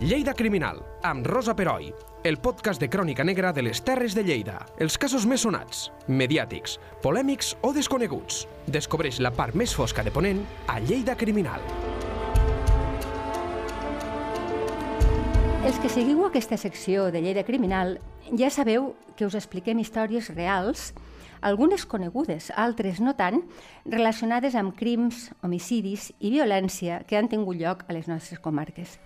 Lleida Criminal, amb Rosa Peroi, el podcast de crònica negra de les Terres de Lleida. Els casos més sonats, mediàtics, polèmics o desconeguts. Descobreix la part més fosca de Ponent a Lleida Criminal. Els que seguiu aquesta secció de Lleida Criminal ja sabeu que us expliquem històries reals, algunes conegudes, altres no tant, relacionades amb crims, homicidis i violència que han tingut lloc a les nostres comarques.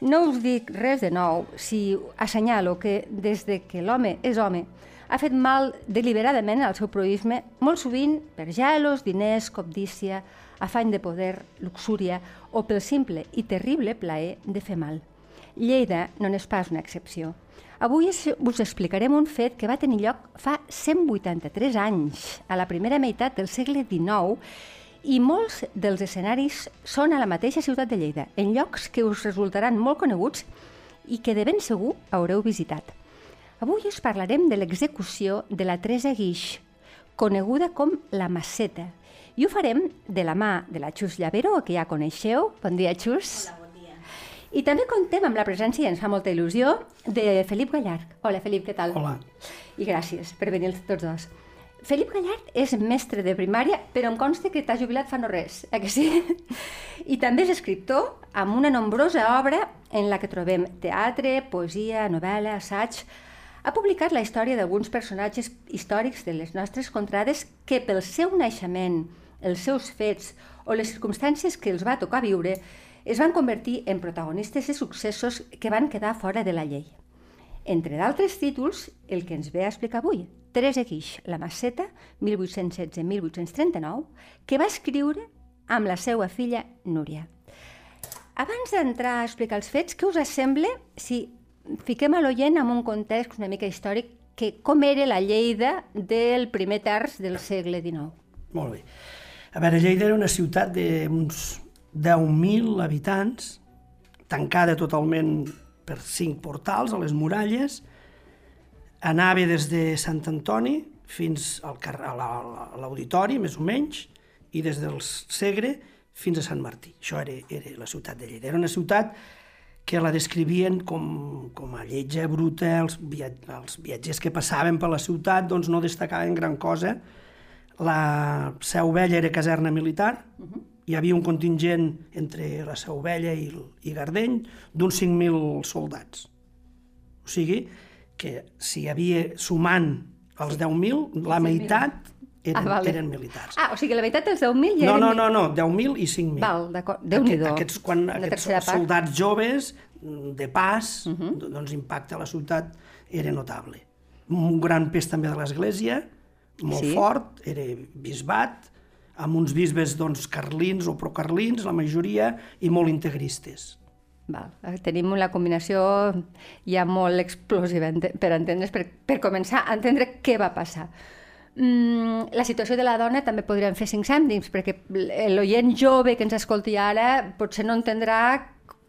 No us dic res de nou si assenyalo que des de que l'home és home ha fet mal deliberadament al seu proisme, molt sovint per gelos, diners, cobdícia, afany de poder, luxúria o pel simple i terrible plaer de fer mal. Lleida no n'és pas una excepció. Avui us explicarem un fet que va tenir lloc fa 183 anys, a la primera meitat del segle XIX, i molts dels escenaris són a la mateixa ciutat de Lleida, en llocs que us resultaran molt coneguts i que de ben segur haureu visitat. Avui us parlarem de l'execució de la Teresa Guix, coneguda com la Maceta, i ho farem de la mà de la Xus Llavero, que ja coneixeu. Bon dia, Xus. Hola, bon dia. I també contem amb la presència, i ens fa molta il·lusió, de Felip Gallard. Hola, Felip, què tal? Hola. I gràcies per venir tots dos. Felip Gallard és mestre de primària, però em consta que t'ha jubilat fa no res, eh que sí? I també és escriptor amb una nombrosa obra en la que trobem teatre, poesia, novel·la, assaig. Ha publicat la història d'alguns personatges històrics de les nostres contrades que pel seu naixement, els seus fets o les circumstàncies que els va tocar viure es van convertir en protagonistes de successos que van quedar fora de la llei. Entre d'altres títols, el que ens ve a explicar avui, Teresa Guix, La Maceta, 1816-1839, que va escriure amb la seva filla Núria. Abans d'entrar a explicar els fets, què us sembla si fiquem a l'oient en un context una mica històric que com era la Lleida del primer terç del segle XIX? Molt bé. A veure, Lleida era una ciutat d'uns 10.000 habitants, tancada totalment per cinc portals a les muralles, anava des de Sant Antoni fins al a l'auditori, més o menys, i des del Segre fins a Sant Martí. Això era, era la ciutat de Lleida. Era una ciutat que la descrivien com, com a lletja bruta, els, viat els viatgers que passaven per la ciutat doncs no destacaven gran cosa. La Seu Vella era caserna militar, uh -huh. hi havia un contingent entre la Seu Vella i, i Gardeny d'uns 5.000 soldats. O sigui, que si hi havia, sumant els 10.000, la meitat eren, Ah, vale. eren militars. Ah, o sigui, la meitat dels 10.000 ja No, eren... no, no, no, 10.000 i 5.000. Val, d'acord. Déu-n'hi-do. Aquest, aquests, quan, aquests tercera part. soldats joves, de pas, uh -huh. doncs l'impacte a la ciutat era notable. Un gran pes també de l'església, molt sí. fort, era bisbat, amb uns bisbes doncs, carlins o procarlins, la majoria, i molt integristes. Val. eh, Tenim una combinació ja molt explosiva per entendre's, per, per començar a entendre què va passar. Mm, la situació de la dona també podríem fer cinc cèntims, perquè l'oient jove que ens escolti ara potser no entendrà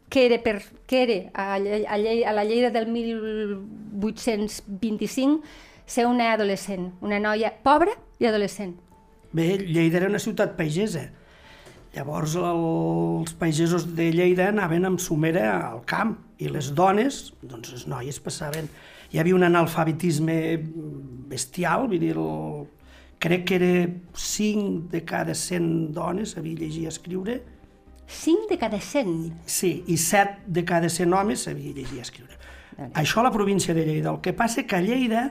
què era, per, què era a, llei, a la llei del 1825 ser una adolescent, una noia pobra i adolescent. Bé, Lleida era una ciutat pagesa. Llavors els pagesos de Lleida anaven amb somera al camp i les dones, doncs les noies passaven... Hi havia un analfabetisme bestial, vull dir, el... crec que era 5 de cada 100 dones sabia llegir i escriure, 5 de cada 100. sí, i 7 de cada 100 homes sabia llegir i escriure. Vale. Això a la província de Lleida. El que passa que a Lleida,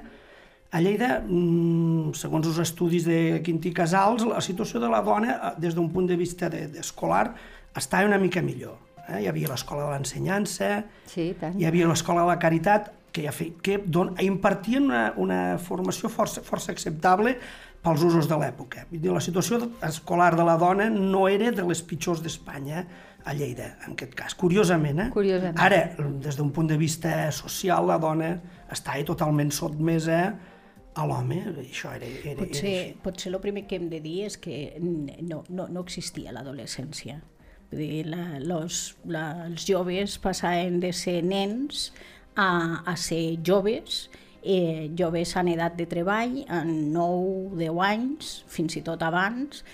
a Lleida, mm, segons els estudis de Quintí Casals, la situació de la dona, eh, des d'un punt de vista de- d'escolar, estava una mica millor. Eh? Hi havia l'escola de l'ensenyança, Sí, tant. hi havia l'escola de la caritat, que, ja fe, que don, impartien una, una formació força, força acceptable pels usos de l'època. La situació escolar de la dona no era de les pitjors d'Espanya a Lleida, en aquest cas, curiosament. Eh? Curiosament. Ara, des d'un punt de vista social, la dona estava totalment sotmesa a l'home, i això era, era, era Potser, així. potser el primer que hem de dir és que no, no, no existia l'adolescència. Vull dir, la, los, la, els joves passaven de ser nens a, a ser joves, eh, joves en edat de treball, en 9, 10 anys, fins i tot abans,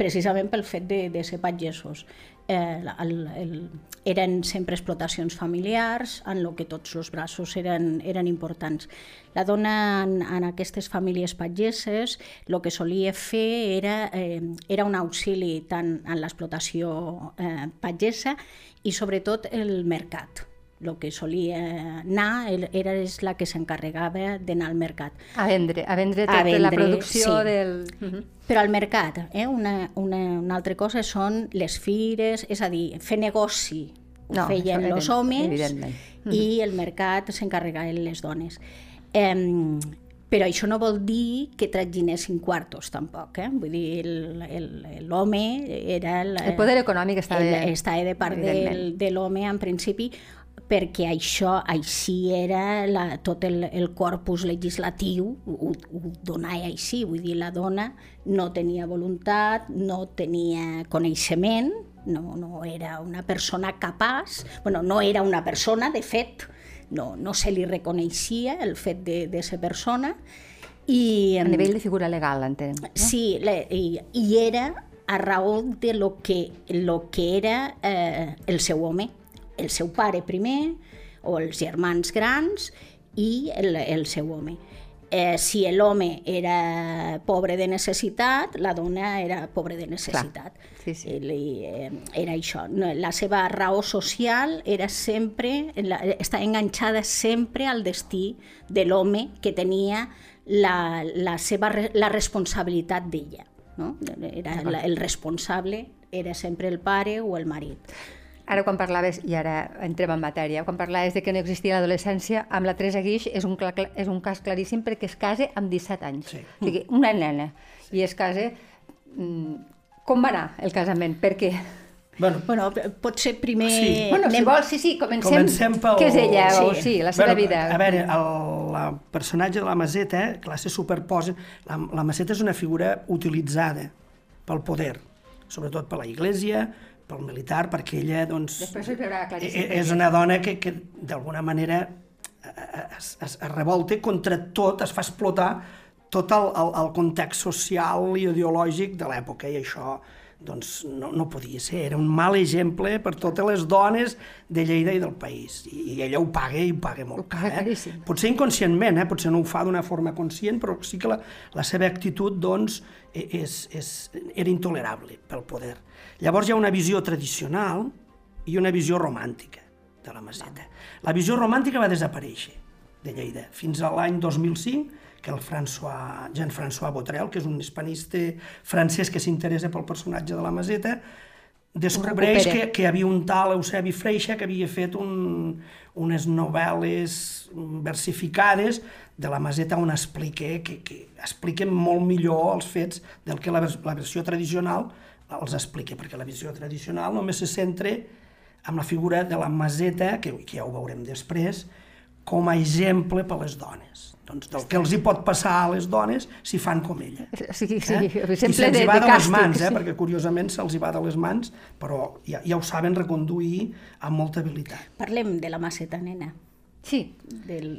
precisament pel fet de, de ser pagesos. Eh, el, el, eren sempre explotacions familiars, en el que tots els braços eren, eren importants. La dona en, en aquestes famílies pageses el que solia fer era, eh, era un auxili tant en l'explotació eh, pagesa i sobretot el mercat el que solia anar era és la que s'encarregava d'anar al mercat. A vendre, a vendre tota vendre, la producció sí. del... Uh -huh. Però al mercat, eh? una, una, una altra cosa són les fires, és a dir, fer negoci no, feien els homes i el mercat s'encarregaven les dones. Eh, però això no vol dir que traginessin quartos, tampoc. Eh? Vull dir, l'home era... El, el poder econòmic estava... El, estava de part del, de l'home, en principi, perquè això així era la, tot el, el corpus legislatiu ho, ho donava així, vull dir, la dona no tenia voluntat, no tenia coneixement, no, no era una persona capaç, bueno, no era una persona, de fet, no, no se li reconeixia el fet de, de ser persona, i, a nivell de figura legal, entenem. No? Sí, le, i, i era a raó de lo que, lo que era eh, el seu home el seu pare primer, o els germans grans, i el, el seu home. Eh, si l'home era pobre de necessitat, la dona era pobre de necessitat. Clar. Sí, sí. Li, eh, era això. La seva raó social era sempre, la, està enganxada sempre al destí de l'home que tenia la, la, seva, la responsabilitat d'ella. No? Era, la, el responsable era sempre el pare o el marit. Ara quan parlaves, i ara entrem en matèria, quan parlaves de que no existia l'adolescència, amb la Teresa Guix és un, és un cas claríssim perquè es casa amb 17 anys. Sí. O sigui, una nena. I es casa... Mm, com va anar el casament? Per què? Bueno, bueno, pot ser primer... Sí. Bueno, si vols, sí, sí, comencem. Comencem pel... Què és ella, sí. o sí, la seva bueno, vida? A veure, el, el personatge de la Maseta, clar, se superposa... La, la Maseta és una figura utilitzada pel poder, sobretot per la Iglesia, pel militar, perquè ella doncs, e-, és una dona que, que d'alguna manera es, es, es revolta contra tot, es fa explotar tot el, el, el context social i ideològic de l'època i això doncs no, no podia ser, era un mal exemple per totes les dones de Lleida i del país, i, i ella ho paga i ho paga molt car, eh? potser inconscientment, eh? potser no ho fa d'una forma conscient, però sí que la, la seva actitud doncs, e-, és, és, era intolerable pel poder. Llavors hi ha una visió tradicional i una visió romàntica de la Maseta. La visió romàntica va desaparèixer de Lleida fins a l'any 2005, que el François, Jean-François Botrel, que és un hispanista francès que s'interessa pel personatge de la Maseta, descobreix que, que hi havia un tal Eusebi Freixa que havia fet un, unes novel·les versificades de la Maseta on explica, que, que expliquen molt millor els fets del que la, la versió tradicional els expliqui, perquè la visió tradicional només se centra en la figura de la maseta, que, que ja ho veurem després, com a exemple per a les dones. Doncs del que els hi pot passar a les dones si fan com ella. Sí, sí, eh? I se'ls hi va de, de les mans, eh? sí. perquè curiosament se'ls hi va de les mans, però ja, ja ho saben reconduir amb molta habilitat. Parlem de la maceta, nena. Sí. Del,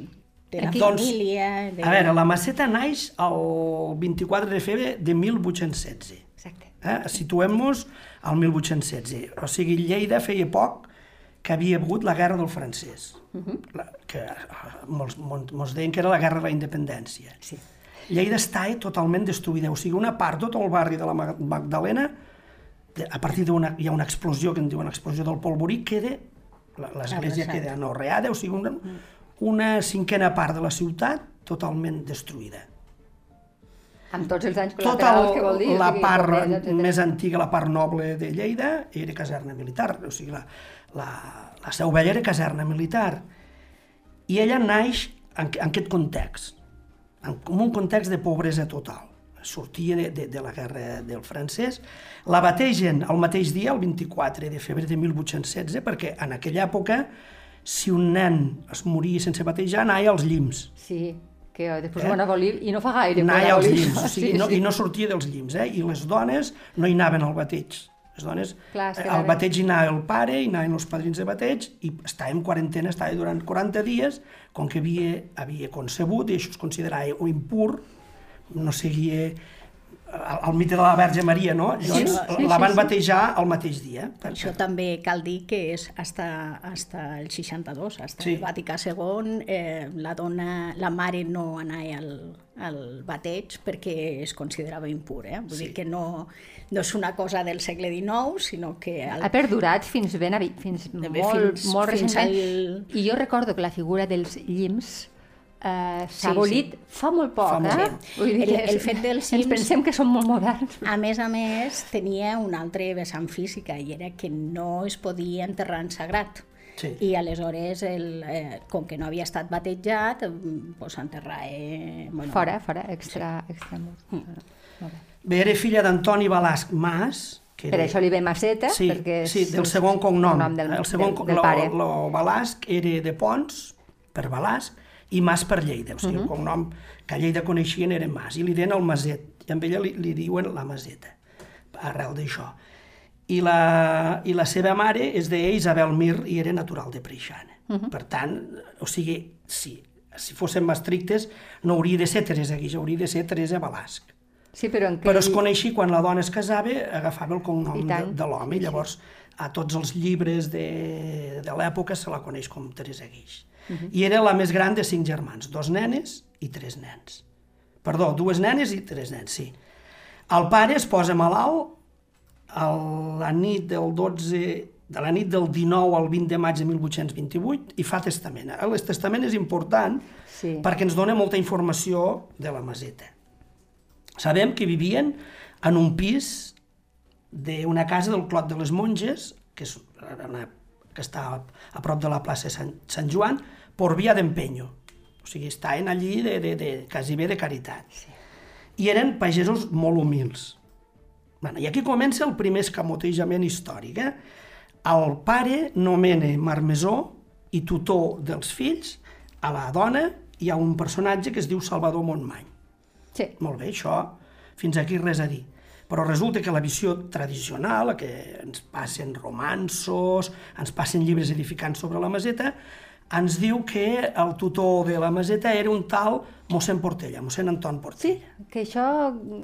de la Aquí, família... De... A veure, la maceta naix el 24 de febrer de 1816. Eh? Situem-nos al 1816. O sigui, Lleida feia poc que havia hagut la guerra del francès, uh -huh. la, que eh, molts, molts deien que era la guerra de la independència. Sí. Lleida està totalment destruïda, o sigui, una part, tot el barri de la Magdalena, a partir d'una hi ha una explosió, que en diuen explosió del polvorí, queda, l'església queda anorreada, o sigui, una, una cinquena part de la ciutat totalment destruïda. Amb tots els anys col·laterals tota que vol dir. La part més antiga, la part noble de Lleida, era caserna militar, o sigui, la, la, la seu vella era caserna militar. I ella naix en, en aquest context, en, en un context de pobresa total. Sortia de, de, de la guerra del francès. La bategen el mateix dia, el 24 de febrer de 1816, perquè en aquella època, si un nen es moria sense batejar, anava als llims. Sí que després eh? van a Bolí i no fa gaire. Anava als llims, o sigui, sí, no, sí. i no sortia dels llims, eh? i les dones no hi anaven al bateig. Les dones, Clar, eh, al bateig hi anava el pare, hi anaven els padrins de bateig, i estava en quarantena, estava durant 40 dies, com que havia, havia concebut, i això es considerava impur, no seguia el, el mite de la Verge Maria, no? Llavors, sí, sí, la van sí. batejar el mateix dia. Per això també cal dir que és hasta, hasta el 62, hasta Sí. sí. el Vaticà II, eh, la dona, la mare no anava al, al bateig perquè es considerava impur, eh? Vull Sí. dir que no, no és una cosa del segle XIX, sinó que... El, Ha perdurat fins ben avi- fins molt, fins- molt fins recentment. al- I jo recordo que la figura dels llims eh, s'ha Sí, abolit fa molt poc, Fa molt eh? Vull dir El- el fet dels Ens llims- pensem que són molt moderns. A més a més, tenia un altre vessant física i era que no es podia enterrar en sagrat. Sí. I aleshores, el, eh, com que no havia estat batejat, pues s'enterrava... Eh, bueno, Fora, fora, extra, extra mur. Mm. Molt bé. Bé, era filla d'Antoni Balasc Mas, que Per era... això li ve Maceta, sí, perquè és sí, del el segon cognom. cognom del, el segon, del, del lo, pare. Lo Balasc era de Pons, per Balasc, i Mas per Lleida. O sigui, Mhm. el cognom que a Lleida coneixien era Mas, i li deien el Maset, i amb ella li, li diuen la Maseta, arrel d'això. I la, I la seva mare és de Isabel Mir i era natural de Preixana. Mhm. Per tant, o sigui, si, si fóssim estrictes, no hauria de ser Teresa Guix, hauria de ser Teresa Balasc. Sí, però en Però es coneixia quan la dona es casava, agafava el cognom de, de l'home, i llavors a tots els llibres de, de l'època se la coneix com Teresa Guix. I era la més gran de cinc germans, dos nenes i tres nens. Perdó, dues nenes i tres nens, sí. El pare es posa malalt a la nit del 12 de la nit del 19 al 20 de maig de 1828 i fa testament. El testament és important Sí. perquè ens dona molta informació de la maseta. Sabem que vivien en un pis d'una casa del Clot de les Monges, que, és una, que està a, prop de la plaça Sant, Sant Joan, per via d'empenyo. O sigui, estaven allí de, de, de, quasi bé de caritat. Sí. I eren pagesos molt humils. Bueno, I aquí comença el primer escamotejament històric. Eh? El pare nomena marmesó i tutor dels fills a la dona hi ha un personatge que es diu Salvador Montmany. Sí. Molt bé, això, fins aquí res a dir. Però resulta que la visió tradicional, que ens passen romansos, ens passen llibres edificants sobre la maseta, ens diu que el tutor de la maseta era un tal mossèn Portella, mossèn Anton Sí, Portella. que això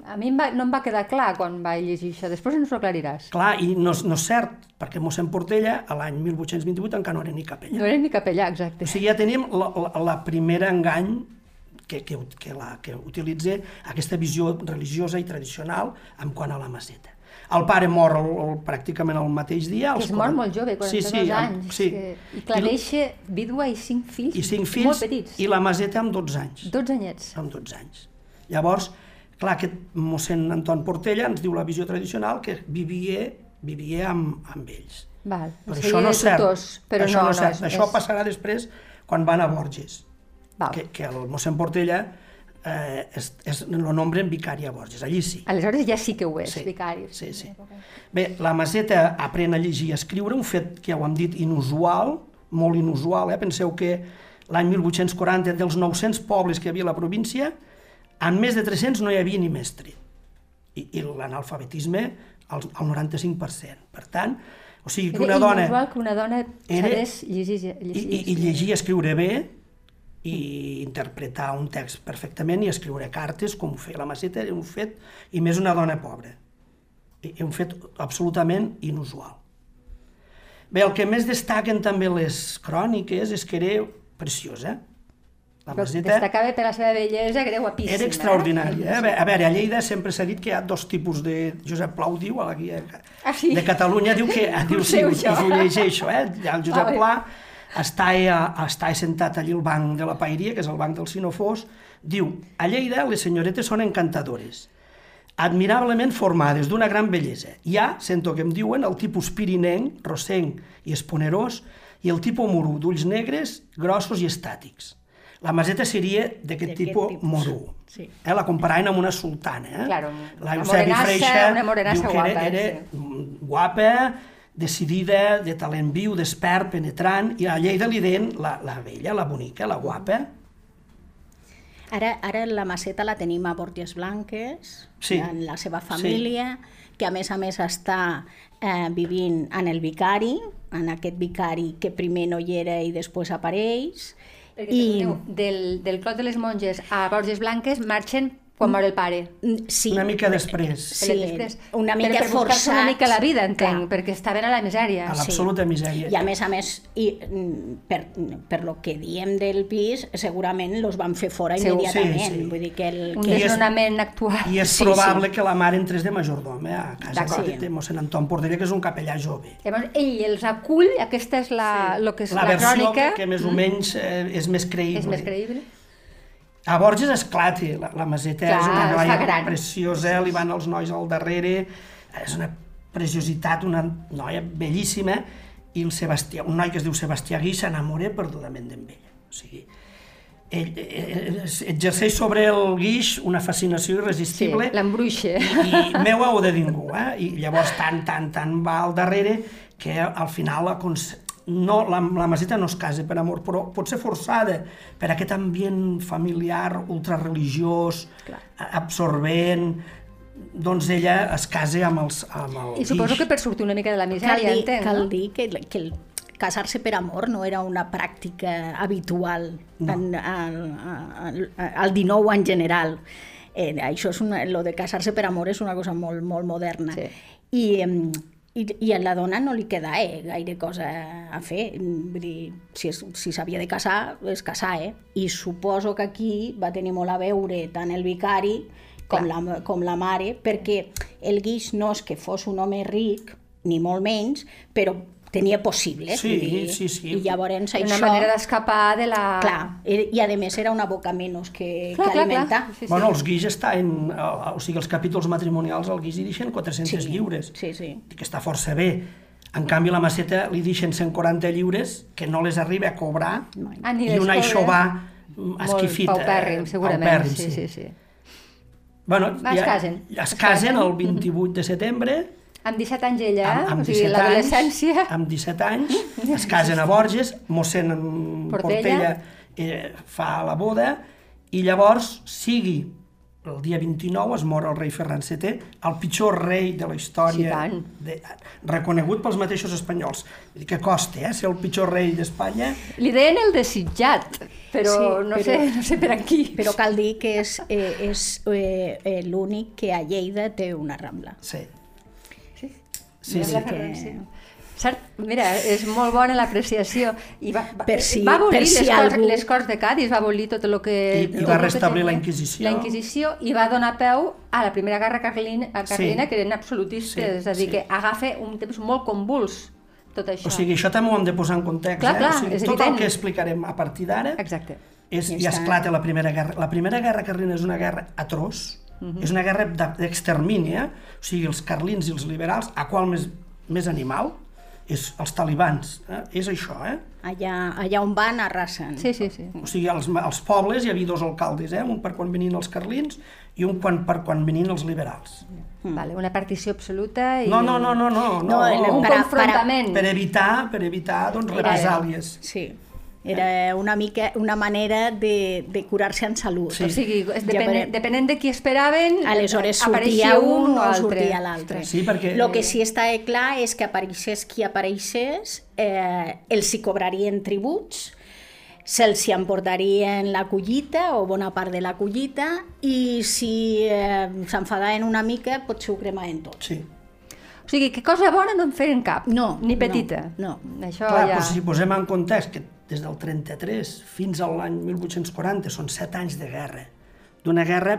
a mi em va, no em va quedar clar quan vaig llegir això. Després ens ho aclariràs. Clar, i no, no és cert, perquè mossèn Portella, a l'any 1828, encara no era ni capellà. No era ni capellà, exacte. O sigui, ja tenim la, la, la primera engany que, que, que, la, que utilitza aquesta visió religiosa i tradicional en quant a la maseta. El pare mor el, el, pràcticament el mateix dia. Que als es mor 40 molt jove, 42 sí, sí, anys. Sí. Que... I clar, deixa vídua i cinc fills, I cinc fills molt petits. i la maseta amb 12 anys. 12 anyets. Amb 12 anys. Llavors, clar, aquest mossèn Anton Portella ens diu la visió tradicional que vivia, vivia amb, amb ells. Val. Però això no és cert. tutors, però això no, no és cert. és, això és... passarà després quan van a Borges. Val. que, que el mossèn Portella eh, és, és, lo nombren vicari a Borges, allí sí. Aleshores ja sí que ho és, Sí, vicari. sí, sí. Bé, la Maseta aprèn a llegir i a escriure, un fet que ja ho hem dit inusual, molt inusual, eh? penseu que l'any 1840 dels 900 pobles que hi havia a la província, en més de 300 no hi havia ni mestre. I, i l'analfabetisme al, al 95%. Per tant, o sigui que una dona... inusual que una dona sabés llegir, i, llegir, i, i llegir i escriure bé i interpretar un text perfectament i escriure cartes com ho feia la Maceta era un fet, i més una dona pobra i un fet absolutament inusual bé, el que més destaquen també les cròniques és que era preciosa la Però Maceta destacava per la seva bellesa, que era guapíssima. era extraordinària. Eh? A ve- A veure, a Lleida sempre s'ha dit que hi ha dos tipus de... Josep Pla ho diu, a la guia Ah, sí? de Catalunya, diu que... Diu, sí, us, us ho llegeixo, eh? El Josep. Pla està, a, està sentat allí al banc de la Paeria, que és el banc del Sinofós, diu, a Lleida les senyoretes són encantadores, admirablement formades, d'una gran bellesa. Hi ha, sento que em diuen, el tipus pirinenc, rosenc i esponerós, i el tipus morú, d'ulls negres, grossos i estàtics. La maseta seria d'aquest tipus tipus. morú. Sí. Eh, la comparaven amb una sultana. Eh? Claro, la una Eusebi morenassa, Freixa una morenassa que era, guapa, era sí. guapa, decidida, de talent viu, despert, penetrant, i a Lleida li deien la, la vella, la bonica, la guapa. Ara, ara la maceta la tenim a Borges Blanques, Sí. en la seva família, que a més a més està eh, vivint en el vicari, en aquest vicari que primer no hi era i després apareix. Perquè, I... del, del Clot de les Monges a Borges Blanques marxen quan mor el pare. Mm, Sí. Una mica després. Sí, després. una mica per, per buscar-se una forçats. mica la vida, entenc, Clar. perquè estaven a la misèria. A l'absoluta misèria. I a més a més, i, mm, per, per lo que diem del pis, segurament los van fer fora Segur. immediatament. Sí, sí. Vull dir que el... Un que és- desnonament actual. I és Sí, probable que la mare entrés de majordom eh, a casa de, de mossèn Anton Portella, que és un capellà jove. Llavors, ell els acull, aquesta és la, lo que és La la, versió crònica, que, que més o menys eh, és més creïble. és més creïble. A Borges esclati, la, la maseta Clar, és una noia gran. preciosa, li van els nois al darrere, és una preciositat, una noia bellíssima, i el Sebastià, un noi que es diu Sebastià Guix s'enamora perdudament d'ell. O sigui, ell, exerceix sobre el Guix una fascinació Sí, irresistible l'embruixa. i meua o de ningú, eh? I llavors tant, tant, tant va al darrere que al final acons- no, la, la Maseta no es casa per amor, però pot ser forçada per aquest ambient familiar ultrareligiós, absorbent, doncs ella es casa amb, els, amb el I suposo guix. que per sortir una mica de la cal misèria, dir, entenc, cal no? dir que, que el casar-se per amor no era una pràctica habitual No. en, al, al, al 19 en general. Eh, això és una, lo de casar-se per amor és una cosa molt, molt moderna. Sí. I, i, I a la dona no li queda eh, gaire cosa a fer. Vull dir, si es- si s'havia de casar, es casar, eh? I suposo que aquí va tenir molt a veure tant el vicari com la, com la mare, perquè el guix no és que fos un home ric, ni molt menys, però tenia possibles. Sí, dir, sí, sí. I llavors Era això... una manera d'escapar de la... Clar, i a més era una boca menys que, Clar, que clar, alimentar. clar. Sí, sí. Bueno, els guix està en... O sigui, els capítols matrimonials al guix hi deixen 400 lliures. Sí, sí. que està força bé. En canvi, la maceta li deixen 140 lliures que no les arriba a cobrar Ah, ni i les un cobra. aixovar Molt esquifit. paupèrrim, segurament. paupèrrim, sí, sí, sí. Bueno, Va, es casen. Es, Es casen casen. el 28 de setembre, Amb 17 anys ella, amb, amb o sigui, 17 anys, l'adolescència... amb 17 anys, es casen a Borges, mossèn Portella. Portella eh, fa la boda, i llavors, sigui el dia 29 es mor el rei Ferran VII, el pitjor rei de la Sí, història, tant. de, reconegut pels mateixos espanyols. Vull dir que costa, eh, ser el pitjor rei d'Espanya. Li deien el desitjat, però, Sí, no, però- sé, no sé per aquí. Però cal dir que és, eh, és eh, eh, l'únic que a Lleida té una rambla. Sí. Sí, Sí, sí. que... Cert, mira, és molt bona l'apreciació. I va, va, Per si- va abolir per si les, corts, algú- les Corts de Cádiz, va abolir tot el que... I- i va restablir la. Inquisició. La Inquisició i va donar peu a la Primera Guerra Carlina, a Carlina Sí. que eren absolutistes, Sí, és a dir, sí. que agafa un temps molt convuls tot això. O sigui, això també ho hem de posar en context. Clar, eh? clar, o sigui, és tot evident. el que explicarem a partir d'ara Exacte. és, I i està. esclata la Primera Guerra. La Primera Guerra Carlina és una guerra atroç, Mhm. és una guerra de- d'extermini, eh? o sigui, els carlins i els liberals, a qual més, més animal? És els talibans, eh? és això, eh? Allà, allà on van arrasen. Sí, sí, sí. O sigui, als, als pobles hi havia dos alcaldes, eh? un per quan venien els carlins i un quan, per quan venien els liberals. Vale, una partició absoluta i... No, no, no, no, no, no, No, Un Per confrontament. per evitar, per evitar doncs, represàlies. Sí. Era una mica una manera de, de curar-se en salut. Sí. O sigui, depenent, depenent de qui esperaven, Aleshores apareixia sortia un o altre. sortia l'altre. Sí, perquè- El que sí està clar és que apareixés qui apareixés, eh, els hi cobrarien tributs, se'ls hi emportarien la collita o bona part de la collita i si eh, s'enfadaven una mica potser ho cremaven tot. Sí. O sigui, que cosa bona no en feren cap, No, ni no, petita. no. Això Clar, ja... doncs si posem en context que des del 33 fins a l'any 1840 són set anys de guerra, d'una guerra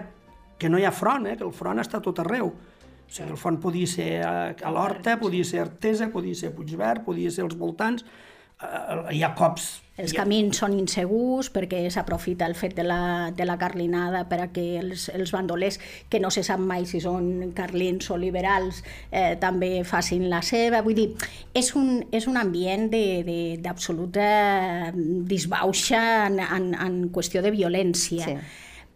que no hi ha front, eh? que el front està tot arreu. O sigui, el front podia ser a, a l'Horta, podia ser a Artesa, podia ser a Puigverd, podia ser als voltants, eh, hi ha cops... Els camins són insegurs perquè s'aprofita el fet de la, de la carlinada per a que els, els bandolers, que no se sap mai si són carlins o liberals, eh, també facin la seva. Vull dir, és un, és un ambient de- de- d'absoluta disbauxa en, en, en qüestió de violència. Sí.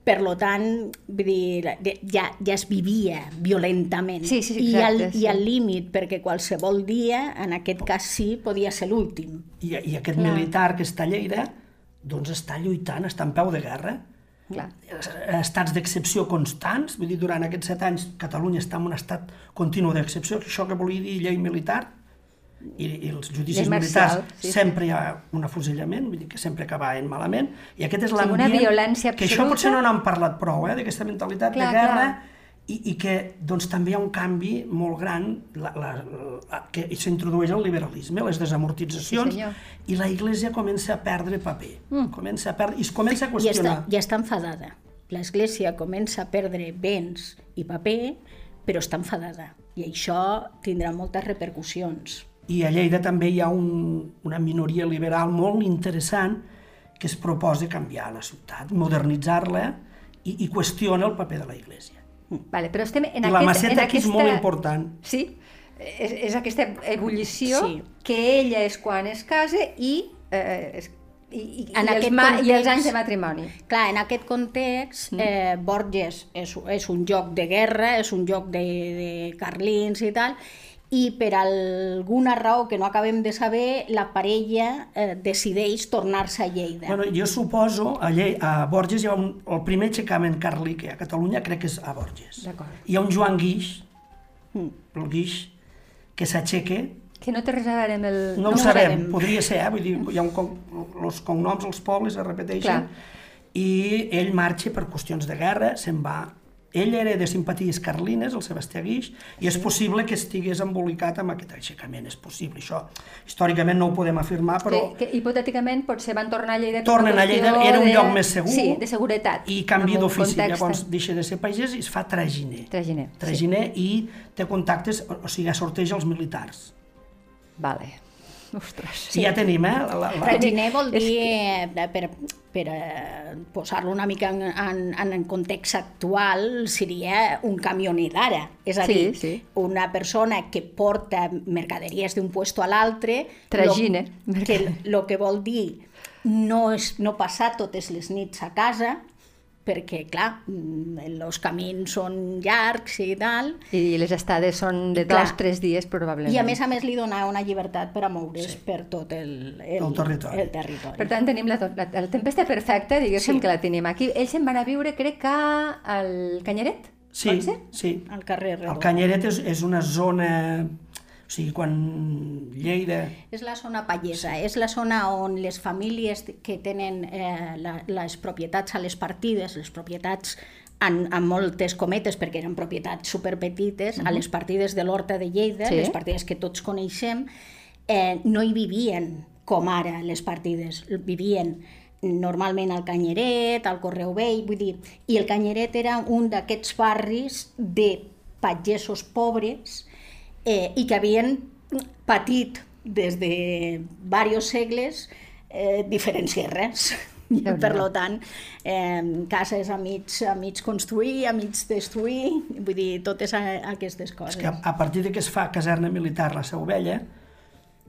Per lo tant, vull dir, ja, ja es vivia violentament. Sí, sí, I, al, exacte, I sí. al límit, perquè qualsevol dia, en aquest cas sí, podia ser l'últim. I, I aquest militar que està a Lleida, doncs està lluitant, està en peu de guerra, Clar. estats d'excepció constants, vull dir, durant aquests set anys Catalunya està en un estat continu d'excepció, això que volia dir llei militar, i, i els judicis militars sí, sí. sempre hi ha un afusellament, vull dir que sempre acabaven malament, i aquest és Sí, una l'ambient... violència Que això potser absoluta. no n'han parlat prou, eh, d'aquesta mentalitat Clar, de guerra, clar. i, i que doncs, també hi ha un canvi molt gran la, la, la, que s'introdueix el liberalisme, les desamortitzacions, Sí, i la Iglesia comença a perdre paper, mm. comença a perdre, i es comença a I està, qüestionar. ja està enfadada. L'Església comença a perdre béns i paper, però està enfadada. I això tindrà moltes repercussions. I a Lleida també hi ha un, una minoria liberal molt interessant que es proposa canviar la ciutat, modernitzar-la i, i qüestiona el paper de la Iglesia. Vale, però estem en, I la aquest, maceta en aquí és molt important. Sí, és, és aquesta ebullició Sí. que ella és quan es casa i, eh, es, i, i, En i, els, aquest ma, i els context- anys de matrimoni. Clar, en aquest context, eh, Borges és, és un joc de guerra, és un joc de, de carlins i tal, i per alguna raó que no acabem de saber, la parella eh, decideix tornar-se a Lleida. Bueno, jo suposo, a, Lle a Borges hi ha un, el primer aixecament carlí que a Catalunya crec que és a Borges. D'acord. Hi ha un Joan Guix, el Guix, que s'aixeca, Que no té res a veure amb el... no, No ho ho sabem, sabem. podria ser, eh? vull dir, hi ha un, con- els cognoms, els pobles es repeteixen, Clar. i ell marxa per qüestions de guerra, se'n va ell era de simpaties carlines, el Sebastià Guix, i és possible que estigués embolicat amb aquest aixecament, és possible. Això històricament no ho podem afirmar, però Que, que hipotèticament potser van tornar a Lleida tornen a Lleida, era un de- lloc més segur, Sí, de seguretat. i un d'ofici. Llavors deixa de ser pagès i es fa traginer. Traginer, sí. Traginer i té contactes, o o sigui, sorteja els militars. Vale. Ostres. Sí. Ja tenim, eh? La, la, la... Traginer vol dir, eh, per, per eh, posar-lo una mica en, en, en context actual, seria un camioner d'ara. És a Sí, dir, sí. una persona que porta mercaderies d'un puesto a l'altre, Traginer, lo, que, lo que vol dir no, és, no passar totes les nits a casa, perquè, clar, mm, els camins són llargs i tal, I les estades són de Clar. dos, tres dies, probablement. i a més a més li dona una llibertat per a moure's sí. per tot el, el, El territori. El territori. Per tant, tenim la, la, la tempesta perfecta, diguéssim, Sí. que la tenim aquí. Ells se'n van a viure, crec que al Canyeret, Sí, sí. al carrer El Redó. Canyeret és, és una zona... O sigui, quan Lleida... És la zona pallesa, és la zona on les famílies que tenen eh, la, les propietats a les partides, les propietats en, en moltes cometes, perquè eren propietats superpetites, a les partides de l'Horta de Lleida, Sí. les partides que tots coneixem, eh, no hi vivien com ara les partides, vivien normalment al Canyeret, al Correu Vell, vull dir, i el Canyeret era un d'aquests barris de pagesos pobres eh, i que havien patit des de diversos segles eh, diferents guerres. I, per lo tant, eh, cases a mig, a mig construir, a mig destruir, vull dir, totes a, aquestes coses. És que a, partir de que es fa caserna militar la Seu Vella,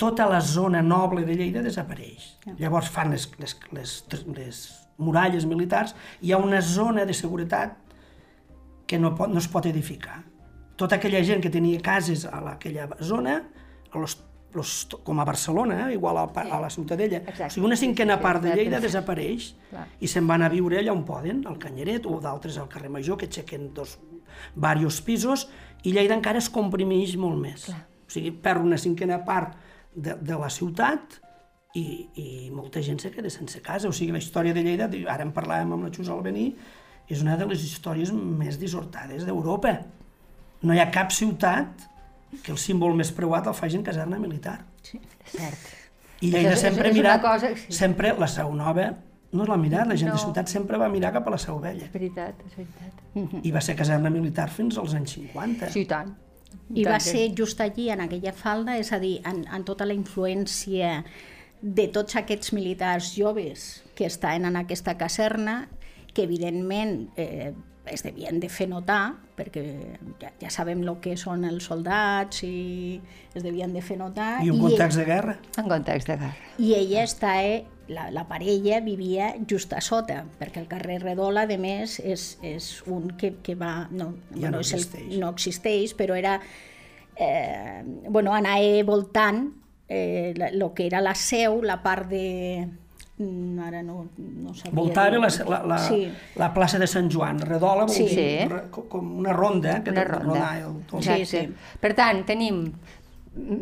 tota la zona noble de Lleida desapareix. Llavors fan les, les, les, les muralles militars, hi ha una zona de seguretat que no, pot, no es pot edificar. Tota aquella gent que tenia cases a la- aquella zona, a los, los, com a Barcelona, eh, igual a, a la Ciutadella, Exacte. o sigui, una cinquena Sí, sí, part de exacte. Lleida desapareix Clar. i se'n van a viure allà on poden, al Canyeret o d'altres al carrer Major, que aixequen dos, diversos pisos, i Lleida encara es comprimeix molt més. Clar. O sigui, perd una cinquena part de, de la ciutat i, i molta gent se queda sense casa. O sigui, la història de Lleida, ara en parlàvem amb la Xus Albení, és una de les històries més dissortades d'Europa. No hi ha cap ciutat que el símbol més preuat el faci en caserna militar. Cert. I Lleida és- sempre és una mirat, cosa- sí. sempre la Seu Nova no l'ha mirat, la gent de No. ciutat sempre va mirar cap a la Seu Vella. És veritat, és veritat. I va ser caserna militar fins als anys 50. Sí, i tant. I va que- ser just allí, en aquella falda, és a dir, en, en tota la influència de tots aquests militars joves que estaven en aquesta caserna, que evidentment eh, es devien de fer notar, perquè ja, ja sabem el que són els soldats i es devien de fer notar. I un context de guerra. En context de guerra. I ella està, eh, la, la parella vivia just a sota, perquè el carrer Redola, a més, és, és un que, que va... No, Ja no és el- existeix. no existeix, però era... Eh, bueno, anar voltant eh, la- lo que era la seu, la part de... mm, Ara no, no sabria Voltava la, la, la, Sí. la plaça de Sant Joan. Redola vol Sí. dir re- com una ronda, eh, que Una ronda. rodar el, tot. Sí, sí. Per tant, tenim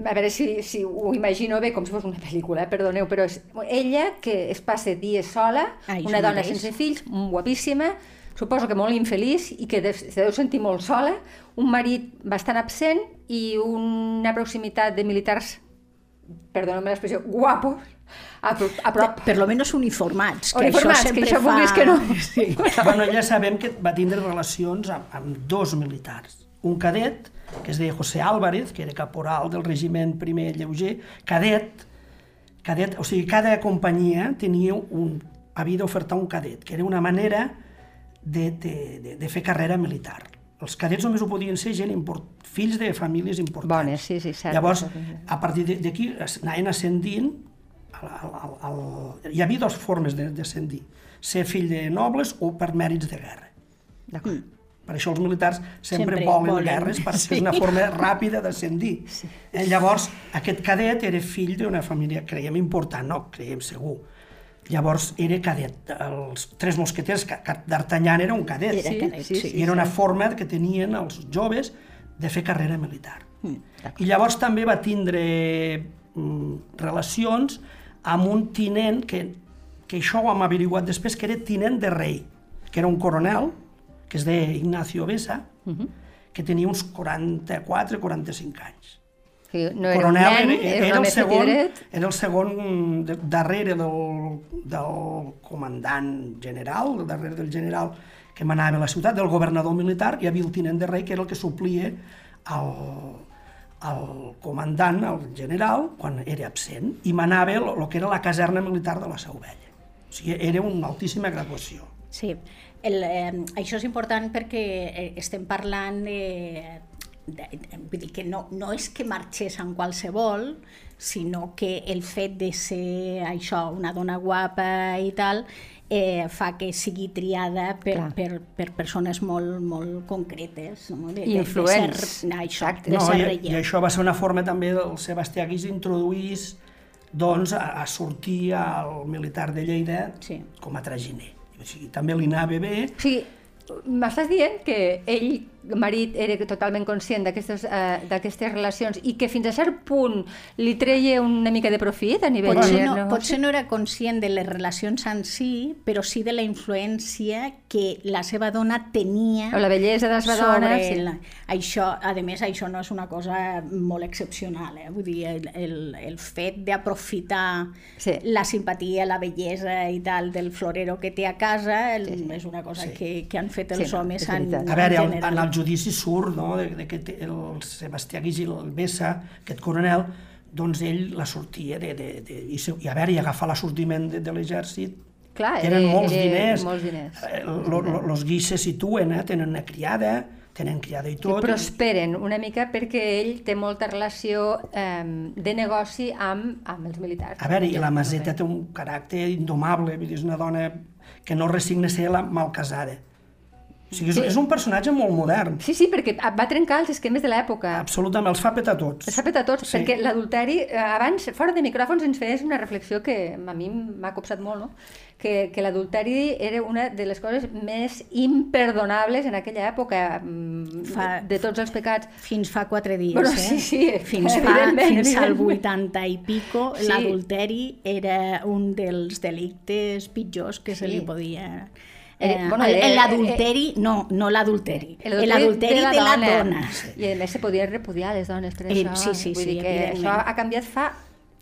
a veure si, si ho imagino bé, com si fos una pel·lícula, eh? perdoneu, però és ella que es passa dies sola, això una dona mateix. sense fills, guapíssima, suposo que molt infeliç i que de, se deu sentir molt sola, un marit bastant absent i una proximitat de militars, perdoneu-me l'expressió, guapos, a, a prop. Per lo menos uniformats, que Uniformats, això que això fa... que no. Sí. bueno, ja sabem que va tindre relacions amb, amb dos militars. Un cadet, que es deia José Álvarez, que era caporal del regiment primer lleuger, cadet, cadet, o sigui, cada companyia tenia un, havia d'ofertar un cadet, que era una manera de, de, de, de fer carrera militar. Els cadets només ho podien ser gent import, fills de famílies importants. Bones, sí, sí, cert. Llavors, a partir de- d'aquí anaven ascendint, al, al, al, al... hi havia dues formes de- d'ascendir, ser fill de nobles o per mèrits de guerra. D'acord. Per això els militars sempre, Sempre volen, volen, guerres, perquè sí. és una forma ràpida d'ascendir. Sí. Eh, llavors, aquest cadet era fill d'una família, creiem important, no, creiem segur. Llavors era cadet. Els tres mosqueters, D'Artagnan era un cadet. Era cadet, sí, I era una forma que tenien els joves de fer carrera militar. I llavors també va tindre mm, relacions amb un tinent que, que això ho hem averiguat després, que era tinent de rei, que era un coronel, que es deia Ignacio Besa, que tenia uns 44-45 anys. Que no era coronel un nen, era, era, el segon, era el segon de, darrere del, del comandant general, darrere del general que manava la ciutat, del governador militar, hi havia el tinent de rei, que era el que suplia el, el comandant, el general, quan era absent, i manava el, el que era la caserna militar de la Seu Vella. O sigui, era una altíssima graduació. Sí, el, eh, això és important perquè eh, estem parlant de, de, de, vull dir que no, no és que marxés en qualsevol, sinó que el fet de ser això, una dona guapa i tal, eh, fa que sigui triada per, Clar. per, per persones molt, molt concretes. No? De, Influents. De ser, això, Exacte. de No, ser i, I relleu. això va ser una forma també del Sebastià Guix d'introduir doncs, a, a sortir al militar de Lleida Sí. com a traginer. O sigui, també li anava bé, O sigui, m'estàs dient que ell, marit, era totalment conscient d'aquestes eh, d'aquestes relacions i que fins a cert punt li treia una mica de profit a nivell Potser de no, negoci? potser no era conscient de les relacions en si, però sí de la influència que la seva dona tenia O la bellesa de la seva sobre dona, sí. el, això. A més, això no és una cosa molt excepcional. Eh? Vull dir, el, el, el fet d'aprofitar Sí. la simpatia, la bellesa i tal del florero que té a casa el, Sí, sí. és una cosa Sí. que, que han fet Sí, els no, homes és en. A veure, en general. en el judici surt no, de, de que el Sebastià Guix i el Bessa, aquest coronel, doncs ell la sortia de... de, de i, se- I a veure, i agafar l'assortiment de, de l'exèrcit, Clar, eren era- molts era diners. molts diners. Eh, lo, lo, los guix se situen, eh? tenen una criada, tenen criada i tot. prosperen una mica perquè ell té molta relació eh, de negoci amb, amb els militars. A veure, i la Maseta té un caràcter indomable, és una dona que no resigna ser la mal casada. O sigui, és, Sí. és un personatge molt modern. Sí, sí, perquè va trencar els esquemes de l'època. Absolutament, els fa petar tots. Els fa petar tots, Sí. perquè l'adulteri, eh, abans, fora de micròfons, ens feies una reflexió que a mi m'ha copsat molt, no? que, que l'adulteri era una de les coses més imperdonables en aquella època, mm, Fa- de tots els pecats. Fins fa quatre dies, Bueno, eh? sí, sí, fins, fa, fins al evidentment. 80 i pico, Sí. l'adulteri era un dels delictes pitjors que se Sí. li podia... Eh, Eh, bueno, el- eh, L'adulteri, no, no l'adulteri, El l'adulteri de, la dona. I a més se podien repudiar les dones per Eh, això. sí, sí, Vull sí, dir que això ha canviat fa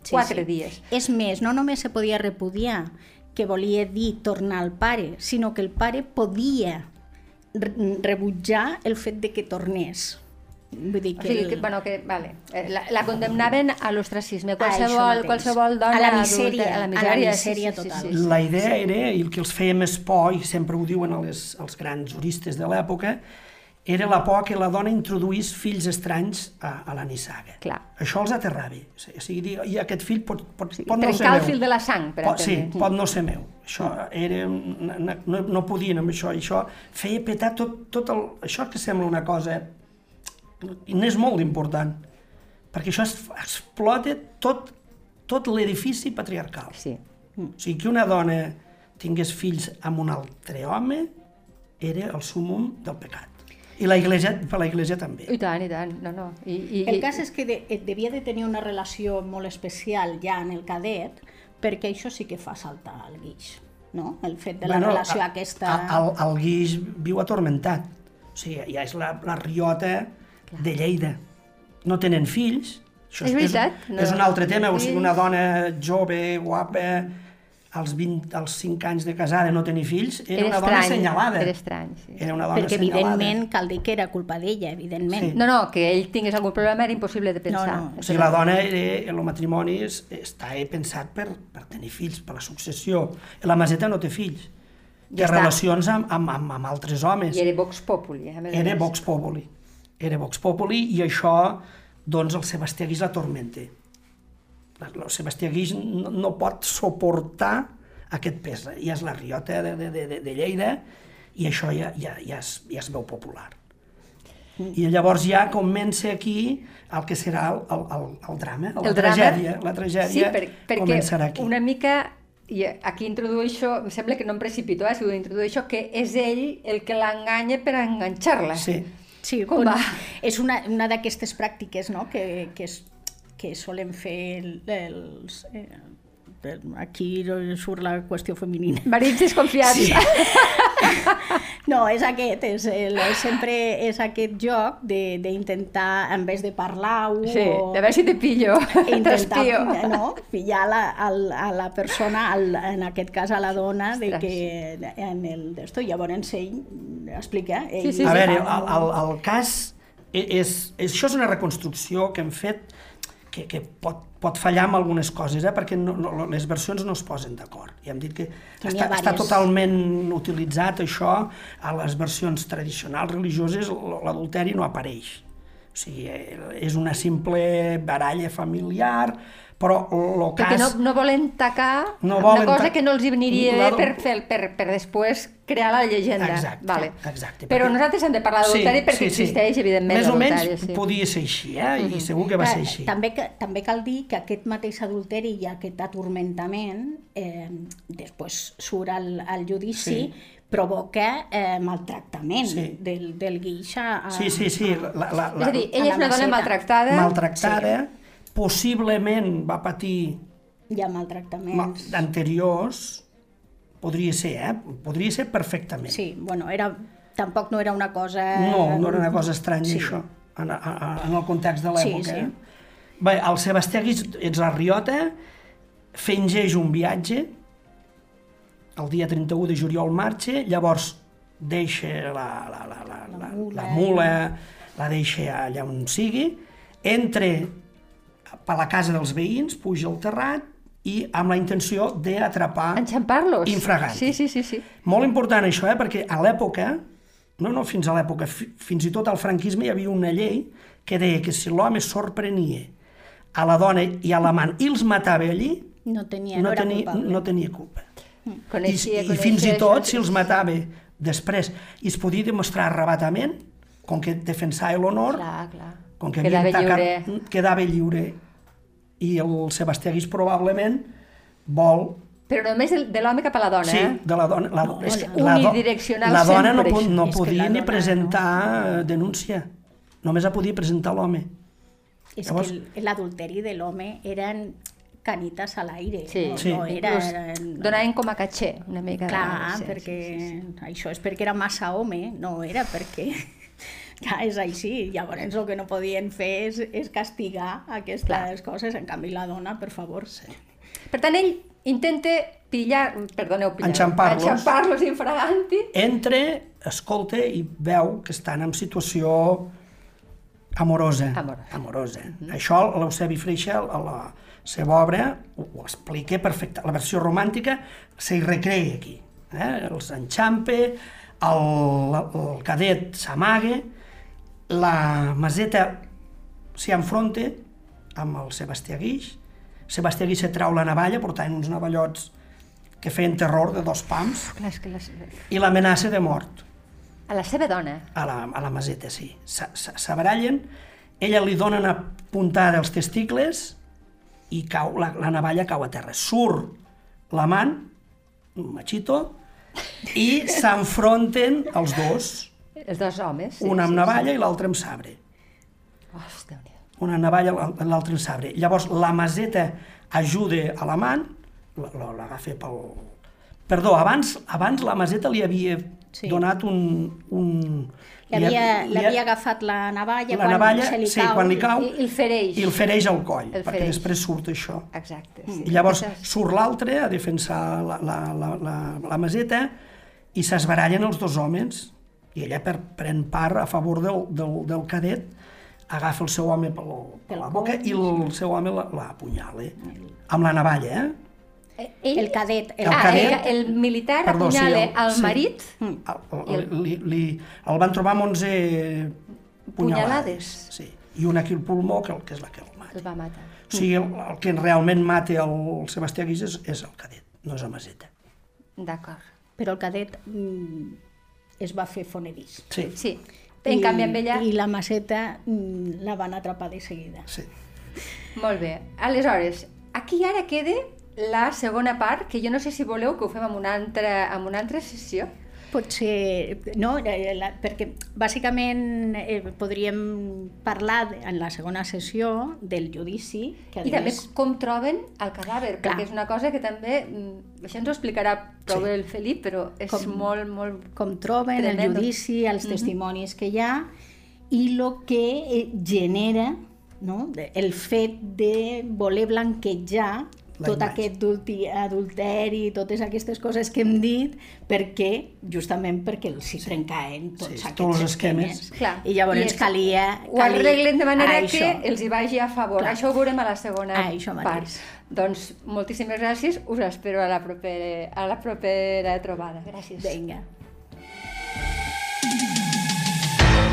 Sí, quatre sí. dies. És més, no només se podia repudiar, que volia dir tornar al pare, sinó que el pare podia re- rebutjar el fet de que tornés. Vull dir O que, sigui, el- que, bueno, que, vale, eh, la, la condemnaven a l'ostracisme, qualsevol, mateix. qualsevol dona A la adulta, misèria, a la a la misèria, misèria sí, sí, total. Sí, sí, sí. La idea era, i el que els feia més por, i sempre ho diuen a les, als grans juristes de l'època, era la por que la dona introduís fills estranys a, a la nissaga. Clar. Això els aterrava. O sigui, dir, i aquest fill pot, pot, pot no ser Trencar el meu. fil de la sang, per pot, sí, pot no ser meu. Això era, no, no, no podien amb això. Això feia petar tot, tot el, això que sembla una cosa n'és molt important, perquè això es, explota tot, tot l'edifici patriarcal. Sí. O sigui, que una dona tingués fills amb un altre home era el súmum del pecat. I la iglesia, per la iglesia també. I tant, i tant. No, no. I, i, El cas és que de, eh, devia de tenir una relació molt especial ja en el cadet, perquè això sí que fa saltar el guix, no? El fet de la Bueno, relació a- aquesta... a- El, el guix viu atormentat. O sigui, ja és la, la riota de Lleida. No tenen fills. Això És veritat, És, no- és un altre tema. O sigui, una dona jove, guapa, als, 20, als 5 anys de casada no tenir fills, era, Era una dona estrany, assenyalada. era estrany, sí. Era una dona perquè assenyalada. evidentment cal dir que era culpa d'ella, evidentment. Sí. No, no, que ell tingués algun problema era impossible de pensar. No, no. O sigui, la dona, era, el matrimoni és, està eh, pensat per, per tenir fills, per la successió. La Maseta no té fills. Ja té està. relacions amb, amb, amb, amb altres homes. I era Vox Populi, a més a Era. Vox Populi. Era Vox Populi i això, doncs, el Sebastià Guix la tormenta. El Sebastià Guix no, no pot suportar aquest pes. Ja és la riota de, de, de, de Lleida i això ja, ja, ja, es, ja es veu popular. I llavors ja comença aquí el que serà el, el, el, el drama, la El drama. tragèdia. La tragèdia sí, per, perquè començarà aquí. una mica i aquí introdueixo, em sembla que no em precipito, eh, si ho introdueixo, que és ell el que l'enganya per enganxar-la. Sí. Sí, Com va? és una, una d'aquestes pràctiques no? que, que, és, que solen fer el- els... Eh, aquí surt la qüestió femenina. Marits desconfiats. Sí. No, és aquest, és, el, sempre és aquest joc de- d'intentar, en vez de parlar-ho, Sí, o a veure si te pillo, intentar t'espio. no, pillar la, al, a la persona, al, en aquest cas a la dona, de que en el d'esto, llavors ell explica. Ell Sí, sí, a sí. veure, fa el, el, el cas e- és, és... Això és una reconstrucció que hem fet que, que pot, pot fallar amb algunes coses, eh? perquè no, no, les versions no es posen d'acord. Ja hem dit que està, està totalment utilitzat això a les versions tradicionals religioses, l'adulteri no apareix. O sigui, eh, és una simple baralla familiar, però el Perquè cas... no, no volen tacar No una volen cosa ta- que no els La- bé per, fer, per, per després crear la llegenda. Exacte, vale. exacte, Però perquè- nosaltres hem de parlar d'adulteri perquè existeix, evidentment, Més o menys. Sí. podia ser així, eh? i segur que va Clar, ser així. També, que, també cal dir que aquest mateix adulteri i aquest atormentament, eh, després surt al, al judici, Sí. provoca eh, maltractament Sí. del, del guix a, a, Sí, sí, sí. La, la, És a dir, ella la és una dona maltractada. maltractada, possiblement va patir hi ha ma- maltractaments. anteriors, podria ser, eh? Podria ser perfectament. Sí, bueno, era, tampoc no era una cosa... No, no era una cosa estranya, Sí. això, en, en, en el context de Sí, l'època. sí. eh? Bé, el Sebastià ets la Riota, fingeix un viatge, el dia 31 de juliol marxa, llavors deixa la, la, la, la, la, mula. la mula, la deixa allà on sigui, entra per la casa dels veïns, puja al terrat i amb la intenció d'atrapar Enxampar-los. Infraganti. Sí, sí, sí, sí. molt important això, eh? perquè a l'època, no, no fins a l'època, fi, fins i tot al franquisme hi havia una llei que deia que si l'home sorprenia a la dona i a l'amant i els matava allí, No tenia, no, no, tenia, culpable. no tenia culpa. I, Coneixia, I coneixia fins i tot, si els matava després i es podia demostrar arrebatament, com que defensava l'honor, com que Quedava tacat, lliure. quedava lliure. I el Sebastià Guix probablement vol Però només de, de l'home cap a la dona, Sí, eh? de la dona. La, No, és que la, do- unidireccional la dona no, sempre, po- això. no podia ni presentar no. denúncia. Només la podia presentar l'home. És Llavors- que el- l'adulteri de l'home eren canites a l'aire. Sí, no, Sí. no era... Eren- donaven com a caché, una mica. de- Clar, sí, perquè sí, sí, sí. això és perquè era massa home, no era perquè... Clar, és així. Llavors el que no podien fer és, és castigar aquestes Clar. coses. En canvi, la dona, per favor, sí. Per tant, ell intenta pillar, perdoneu, pillar, Enxampar-los. enxampar-los infraganti. Entra, escolta i veu que estan en situació amorosa. Amorosa. amorosa. Això l'Eusebi Freixa, a la seva obra, ho, ho explica perfecte. La versió romàntica s'hi recrea aquí. Eh? Els enxampe, el, el cadet s'amaga, la Maseta s'hi enfronta amb el Sebastià Guix, Sebastià Guix se trau la navalla portant uns navallots que feien terror de dos pams Clar, és que les... i l'amenaça de mort A la seva dona. a la, a la Maseta, sí. S'abarallen, ella li dona una puntada als testicles i cau, la, la navalla cau a terra. Surt l'amant, un machito, i s'enfronten els dos. Els dos homes. Sí, un amb sí, navalla i l'altre amb sabre. Sí. Oh, déu nhi Una navalla i l'altre amb sabre. Llavors, la maseta ajuda a l'amant, la- la- l'agafa pel... Perdó, abans, abans la maseta li havia Sí. donat un... un... Li havia, li- li havia agafat la navalla la quan navalla, se li sí, cau. quan li cau, I, i el fereix. i el fereix al coll, El perquè fereix. després surt això. Exacte. Sí. I llavors Aquestes- surt l'altre a defensar la, la, la, la, la maseta i s'esbarallen els dos homes i ella per, pren part a favor del, del, del cadet agafa el seu home per, per la boca i el seu home la- l'apunyala amb la navalla, eh? Eh, Ell... El cadet. El, El ah, cadet- el, el militar Perdó, sí, apunyala el- al sí. marit El, el, li, li, el van trobar amb 11 punyalades. Punyalades. Sí. I una aquí al pulmó, que, el, que és la que el mata. el va matar. O sigui, el, el que realment mata el Sebastià Guix és, és el cadet, no és la maseta. D'acord. Però el cadet mm, es va fer fonedís. Sí, Sí. En canvi, amb ella... I la maceta mm, la van atrapar de seguida. sí. Molt bé. Aleshores, aquí ara queda la segona part, que jo no sé si voleu que ho fem en una altra, en una altra sessió. Potser, no, Eh, la, perquè bàsicament eh, podríem parlar de- en la segona sessió del judici, que I també més... com troben el cadàver, Clar. perquè és una cosa que també... mm, Això ens ho explicarà prou Sí. el Felip, però és Com- molt, molt... com troben Tremendo. el judici, els testimonis que hi ha i el que eh, genera no? el fet de voler blanquejar La tot imatge. aquest adulti, adulteri, totes aquestes coses que hem dit, perquè, justament perquè els hi trencaven tots Sí, aquests tots els esquemes. esquemes. Clar. I llavors I és- calia, Ho calia... arreglen de manera això. que els hi vagi a favor. Clar. Això ho veurem a la segona Ah, això mateix. part. Doncs moltíssimes gràcies. Us espero a la propera, a la propera trobada. Gràcies. Vinga.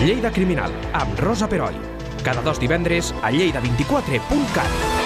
Lleida Criminal, amb Rosa Peroi. Cada dos divendres a lleida24.cat.